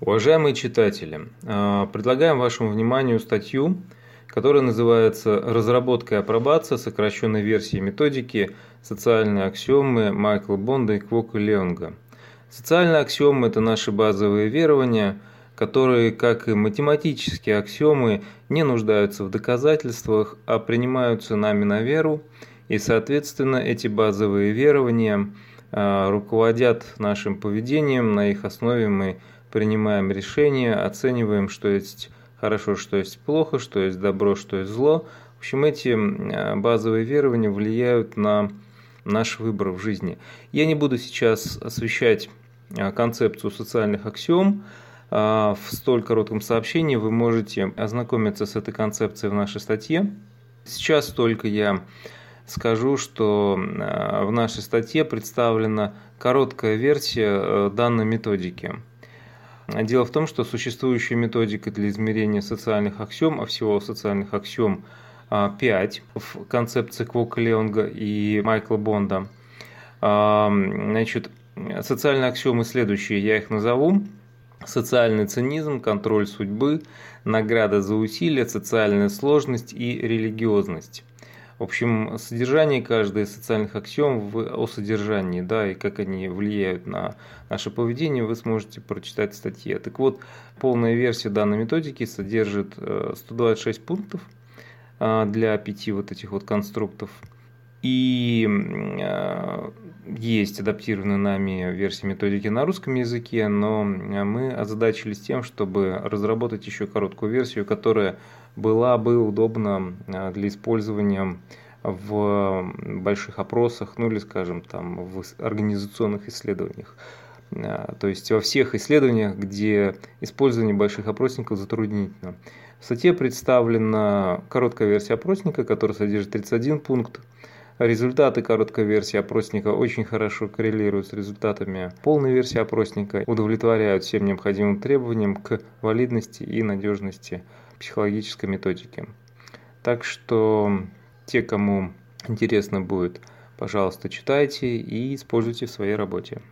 Уважаемые читатели, э, предлагаем вашему вниманию статью, которая называется «Разработка и апробация сокращенной версии методики социальные аксиомы Майкла Бонда и Квока Леонга». Социальные аксиомы – это наши базовые верования, которые, как и математические аксиомы, не нуждаются в доказательствах, а принимаются нами на веру, и, соответственно, эти базовые верования э, руководят нашим поведением, на их основе мы принимаем решения, оцениваем, что есть хорошо, что есть плохо, что есть добро, что есть зло. В общем, эти э, базовые верования влияют на наш выбор в жизни. Я не буду сейчас освещать э, концепцию социальных аксиом. Э, в столь коротком сообщении вы можете ознакомиться с этой концепцией в нашей статье. Сейчас только я скажу, что в нашей статье представлена короткая версия данной методики. Дело в том, что существующая методика для измерения социальных аксиом, а всего социальных аксиом 5 а, в концепции Квока Леонга и Майкла Бонда. А, значит, социальные аксиомы следующие, я их назову. Социальный цинизм, контроль судьбы, награда за усилия, социальная сложность и религиозность. В общем, содержание каждой из социальных аксиом в, о содержании, да, и как они влияют на наше поведение, вы сможете прочитать в статье. Так вот, полная версия данной методики содержит 126 э, пунктов э, для пяти вот этих вот конструктов. И э, есть адаптированная нами версия методики на русском языке, но мы озадачились тем, чтобы разработать еще короткую версию, которая была бы удобна а, для использования в больших опросах, ну или, скажем, там, в организационных исследованиях. А, то есть во всех исследованиях, где использование больших опросников затруднительно. В статье представлена короткая версия опросника, которая содержит 31 пункт. Результаты короткой версии опросника очень хорошо коррелируют с результатами полной версии опросника, удовлетворяют всем необходимым требованиям к валидности и надежности психологической методики. Так что те, кому интересно будет, пожалуйста, читайте и используйте в своей работе.